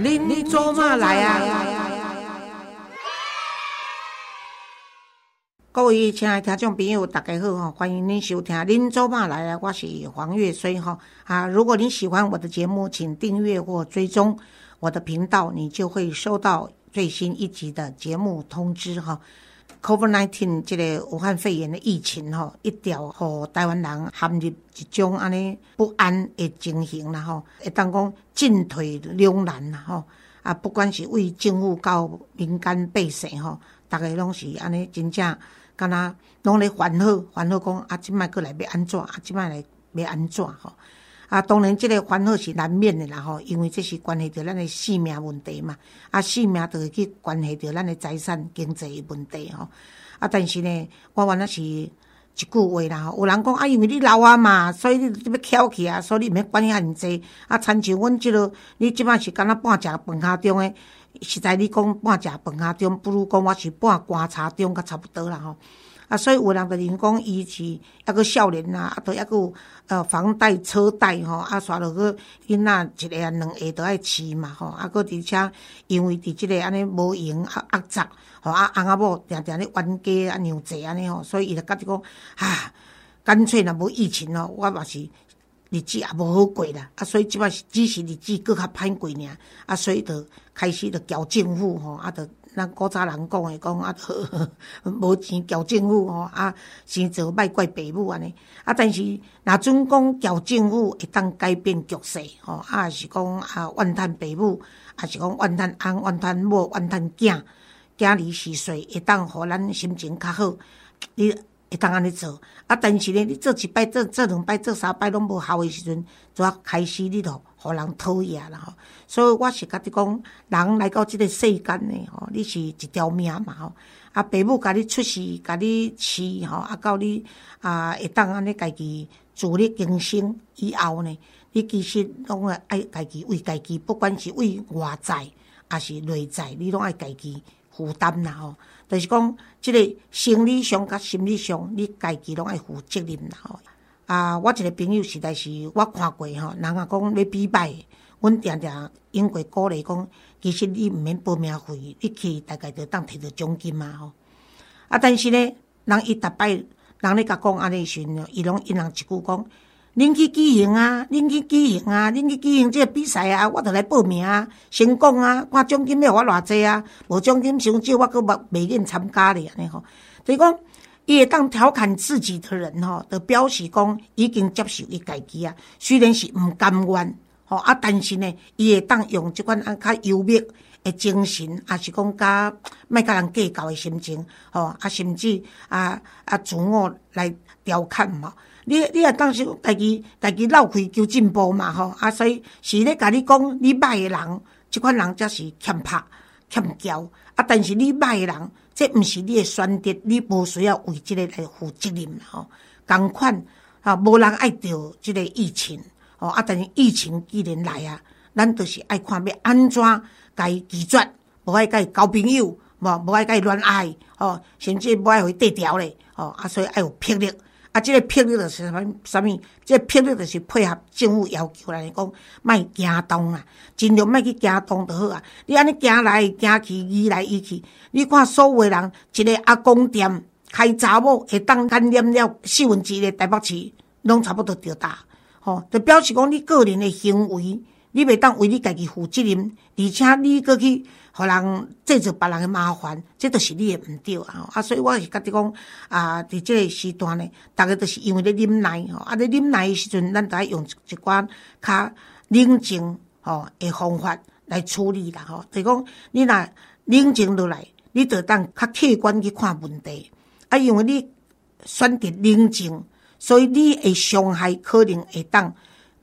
您您做嘛来啊？各位亲爱的听众朋友，大家好哈！欢迎您收听《您做嘛来啊》，我是黄月水哈啊！如果你喜欢我的节目，请订阅或追踪我的频道，你就会收到最新一集的节目通知哈。COVID-19 这个武汉肺炎的疫情吼，一条互台湾人陷入一种安尼不安的情形啦吼，会当讲进退两难啦吼。啊，不管是为政府到民间百姓吼，逐个拢是安尼真正，敢若拢咧烦恼，烦恼讲啊，即摆过来要安怎？啊，即摆来要安怎吼？啊当然，即个烦恼是难免的啦吼，因为这是关系到咱的性命问题嘛。啊，性命就会去关系到咱的财产经济的问题吼。啊，但是呢，我原来是一句话啦吼，有人讲啊，因为你老啊嘛，所以你要翘起啊，所以你毋免管遐尔济。啊，亲像阮即落，你即摆是敢若半食饭下中诶，实在你讲半食饭下中，不如讲我是半观察中，甲差不多啦吼。啊，所以有人就认讲伊是抑个少年啊，啊，都抑个呃房贷车贷吼，啊，煞落去囡仔一个啊两下都爱饲嘛吼，啊，搁而且因为伫即个安尼无闲啊压榨，吼啊翁仔某定定咧冤家啊娘济安尼吼，所以伊就觉着讲啊，干脆若无疫情咯，我嘛是日子也无好过啦，啊，所以即摆是只是日子搁较歹过尔，啊，所以就开始就交政府吼，啊，着。咱古早人讲诶，讲啊，无钱交政府吼，啊，先做卖怪爸母安尼。啊，但是若准讲交政府会当改变局势吼，啊，是讲啊，怨叹爸母，啊是讲怨叹翁、怨叹某、怨叹囝，囝儿时岁会当互咱心情较好，你会当安尼做。啊，但是呢，你做一摆、做做两摆、做三摆拢无效诶时阵，就要开始你著互人讨厌啦吼。所以我是甲你讲，人来到即个世间呢，吼，你是一条命嘛吼。啊，爸母甲你出世，甲你饲吼，啊，到你啊会当安尼家己自力更生以后呢，你其实拢会爱家己为家己，不管是为外在还是内在，你拢爱家己负担啦吼。就是讲，即个生理上甲心理上，你家己拢爱负责任啦吼。啊，我一个朋友实在是我看过吼，人啊讲要比摆。阮定定因过鼓励讲，其实你毋免报名费，你去大概就当摕到奖金嘛吼。啊，但是呢，人伊逐摆人咧甲讲安尼时阵，伊拢因人一句讲：恁去举行啊，恁去举行啊，恁去举行即个比赛啊，我著来报名啊，成功啊，看奖金要我偌济啊，无奖金伤少，我佫袂袂愿参加咧安尼吼。所以讲，伊会当调侃自己的人吼，就表示讲已经接受伊家己啊，虽然是毋甘愿。吼啊！但是呢，伊会当用即款啊较幽默诶精神，啊是讲甲莫甲人计较诶心情，吼啊，甚至啊啊自我来调侃嘛。你你也当是家己家己闹开求进步嘛，吼啊，所以是咧甲你讲你歹诶人，即款人则是欠拍欠骄啊。但是你歹诶人，这毋是你的选择，你无需要为即个来负责任吼。共款啊，无人爱着即个疫情。哦，啊！但是疫情既然来啊，咱著是爱看要安怎甲伊拒绝，无爱甲伊交朋友，无无爱甲伊恋爱，哦，甚至无爱互伊低调咧，吼，啊，所以爱有魄力，啊，即个魄力著是啥物？啥物？即个魄力著是配合政府要求来讲，莫惊动啊，尽量莫去惊动就好啊。你安尼惊来惊去，移来移去，你看所有人，一个阿公店开查某会当感染了四分之一台北市，拢差不多着大。哦，就表示讲你个人的行为，你袂当为你家己负责任，而且你搁去互人制造别人的麻烦，这都是你的毋对啊！啊，所以我是觉得讲啊，伫即个时段呢，逐个都是因为咧忍耐吼，啊，咧忍耐的时阵，咱爱用一寡较冷静吼的方法来处理啦吼。就讲你若冷静落来，你就当较客观去看问题，啊，因为你选择冷静。所以你诶伤害可能会当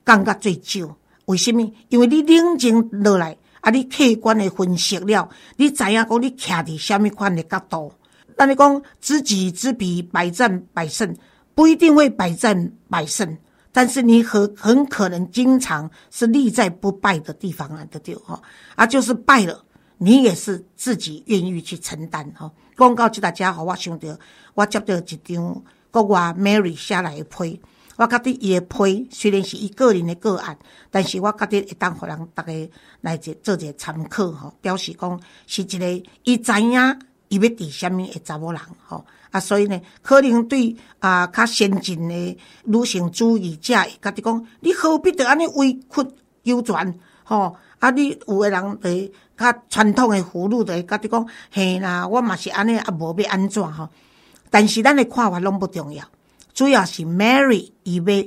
降到最少。为什么？因为你冷静落来，啊，你客观的分析了，你知影讲你徛伫虾米款的角度。那你讲知己知彼，百战百胜，不一定会百战百胜，但是你很很可能经常是立在不败的地方啊，对对哈？啊，就是败了，你也是自己愿意去承担哈。广告就大家好，我想到我接到一张。国外 Mary 下来的批，我觉得伊的批虽然是伊个人的个案，但是我觉得会当互人大家来做做一个参考吼，表示讲是一个伊知影伊要伫虾米的查某人吼啊，所以呢，可能对啊较先进的女性主义者，家己讲你何必得安尼委屈求全吼？啊，你有诶人会较传统诶妇女，会家己讲嘿啦，我嘛是安尼，啊无要安怎吼？但是咱诶看法拢不重要。主要是 Mary 伊要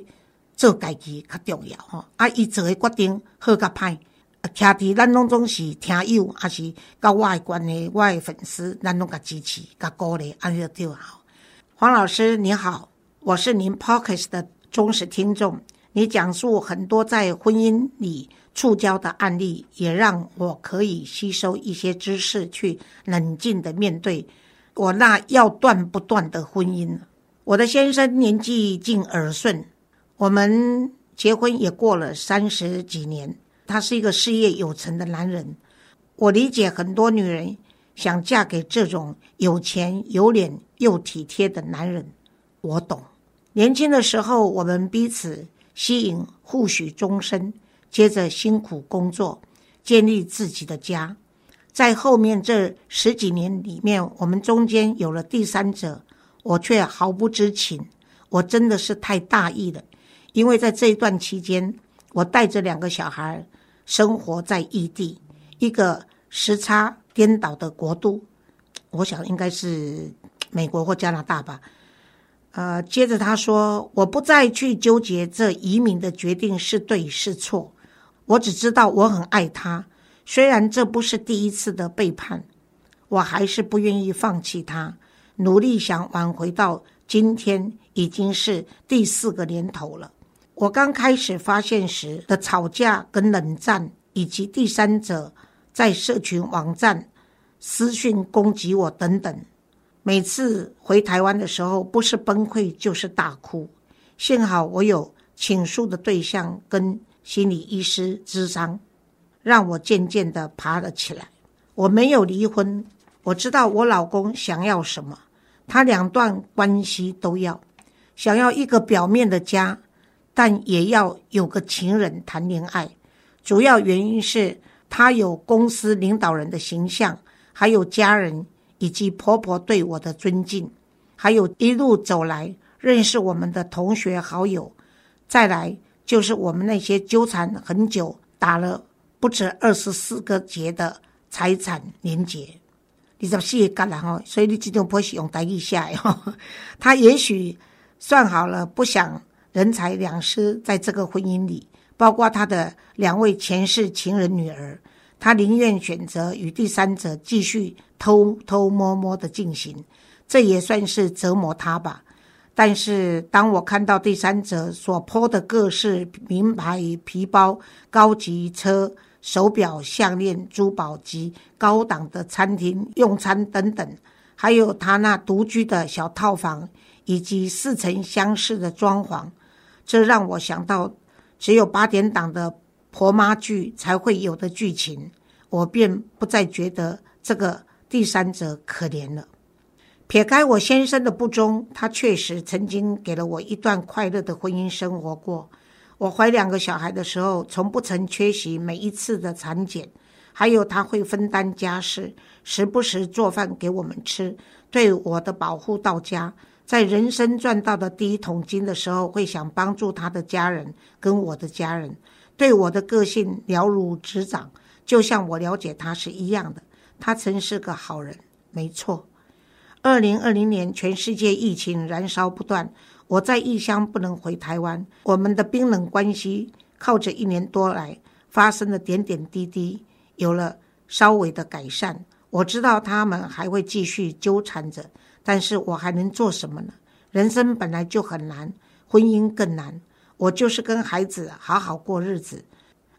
做家己较重要吼，啊，伊做诶决定好甲歹，徛伫咱拢总是听友，还是甲我诶关系，我诶粉丝，咱拢甲支持、甲鼓励，安尼就好。黄老师你好，我是您 Podcast 的忠实听众，你讲述很多在婚姻里触礁的案例，也让我可以吸收一些知识，去冷静的面对我那要断不断的婚姻。我的先生年纪近耳顺，我们结婚也过了三十几年。他是一个事业有成的男人，我理解很多女人想嫁给这种有钱有脸又体贴的男人，我懂。年轻的时候，我们彼此吸引，互许终身，接着辛苦工作，建立自己的家。在后面这十几年里面，我们中间有了第三者。我却毫不知情，我真的是太大意了。因为在这一段期间，我带着两个小孩生活在异地，一个时差颠倒的国度，我想应该是美国或加拿大吧。呃，接着他说：“我不再去纠结这移民的决定是对是错，我只知道我很爱他。虽然这不是第一次的背叛，我还是不愿意放弃他。”努力想挽回到今天，已经是第四个年头了。我刚开始发现时的吵架跟冷战，以及第三者在社群网站私讯攻击我等等，每次回台湾的时候，不是崩溃就是大哭。幸好我有倾诉的对象跟心理医师咨商，让我渐渐的爬了起来。我没有离婚，我知道我老公想要什么。他两段关系都要，想要一个表面的家，但也要有个情人谈恋爱。主要原因是他有公司领导人的形象，还有家人以及婆婆对我的尊敬，还有一路走来认识我们的同学好友。再来就是我们那些纠缠很久、打了不止二十四个结的财产连结。二十四个人哦，所以你这种不是用台语写哦。他也许算好了，不想人财两失在这个婚姻里，包括他的两位前世情人女儿，他宁愿选择与第三者继续偷偷摸摸的进行，这也算是折磨他吧。但是当我看到第三者所泼的各式名牌皮包、高级车，手表、项链、珠宝及高档的餐厅用餐等等，还有他那独居的小套房以及似曾相识的装潢，这让我想到只有八点档的婆妈剧才会有的剧情，我便不再觉得这个第三者可怜了。撇开我先生的不忠，他确实曾经给了我一段快乐的婚姻生活过。我怀两个小孩的时候，从不曾缺席每一次的产检，还有他会分担家事，时不时做饭给我们吃，对我的保护到家。在人生赚到的第一桶金的时候，会想帮助他的家人跟我的家人，对我的个性了如指掌，就像我了解他是一样的。他曾是个好人，没错。二零二零年，全世界疫情燃烧不断。我在异乡不能回台湾，我们的冰冷关系靠着一年多来发生的点点滴滴有了稍微的改善。我知道他们还会继续纠缠着，但是我还能做什么呢？人生本来就很难，婚姻更难。我就是跟孩子好好过日子，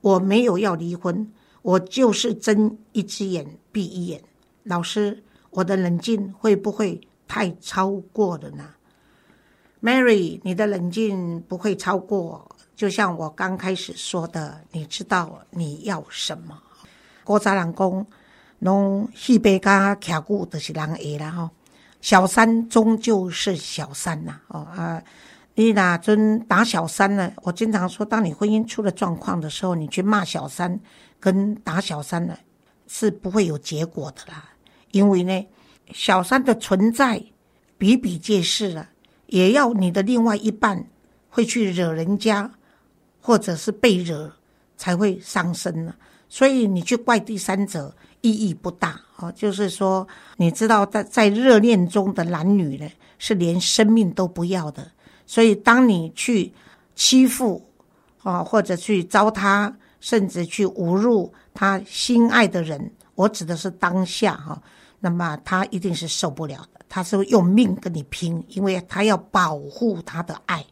我没有要离婚，我就是睁一只眼闭一眼。老师，我的冷静会不会太超过了呢？Mary，你的冷静不会超过，就像我刚开始说的，你知道你要什么。古早人讲，侬戏白加徛久，的是人会啦吼。小三终究是小三呐，哦啊，你哪尊打小三呢？我经常说，当你婚姻出了状况的时候，你去骂小三跟打小三呢，是不会有结果的啦。因为呢，小三的存在比比皆是了，也要你的另外一半会去惹人家，或者是被惹，才会伤身呢。所以你去怪第三者意义不大啊。就是说，你知道，在在热恋中的男女呢，是连生命都不要的。所以，当你去欺负啊，或者去糟蹋，甚至去侮辱他心爱的人，我指的是当下哈。那么他一定是受不了的，他是用命跟你拼，因为他要保护他的爱。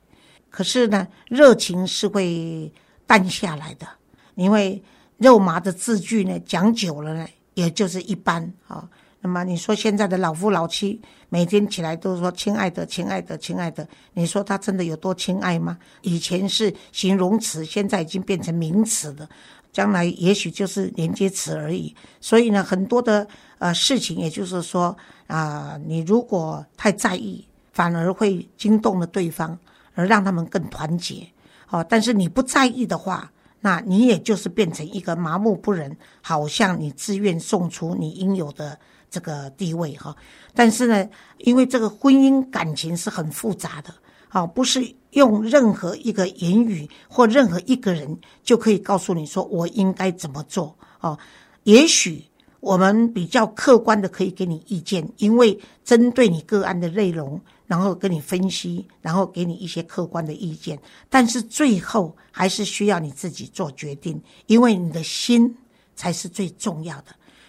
可是呢，热情是会淡下来的，因为肉麻的字句呢，讲久了呢，也就是一般啊。那么你说现在的老夫老妻每天起来都说“亲爱的，亲爱的，亲爱的”，你说他真的有多亲爱吗？以前是形容词，现在已经变成名词了。将来也许就是连接词而已。所以呢，很多的呃事情，也就是说啊，你如果太在意，反而会惊动了对方，而让他们更团结。哦，但是你不在意的话，那你也就是变成一个麻木不仁，好像你自愿送出你应有的这个地位哈。但是呢，因为这个婚姻感情是很复杂的。好，不是用任何一个言语或任何一个人就可以告诉你说我应该怎么做哦。也许我们比较客观的可以给你意见，因为针对你个案的内容，然后跟你分析，然后给你一些客观的意见。但是最后还是需要你自己做决定，因为你的心才是最重要的。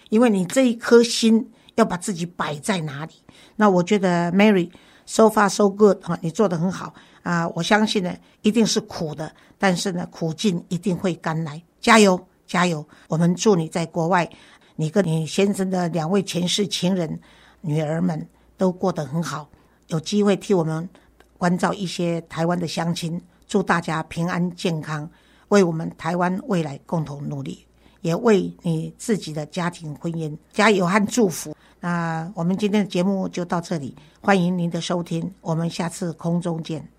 因为你这一颗心要把自己摆在哪里？那我觉得 Mary。So far so good 啊，你做的很好啊！我相信呢，一定是苦的，但是呢，苦尽一定会甘来，加油加油！我们祝你在国外，你跟你先生的两位前世情人女儿们都过得很好，有机会替我们关照一些台湾的乡亲，祝大家平安健康，为我们台湾未来共同努力，也为你自己的家庭婚姻加油和祝福。那我们今天的节目就到这里，欢迎您的收听，我们下次空中见。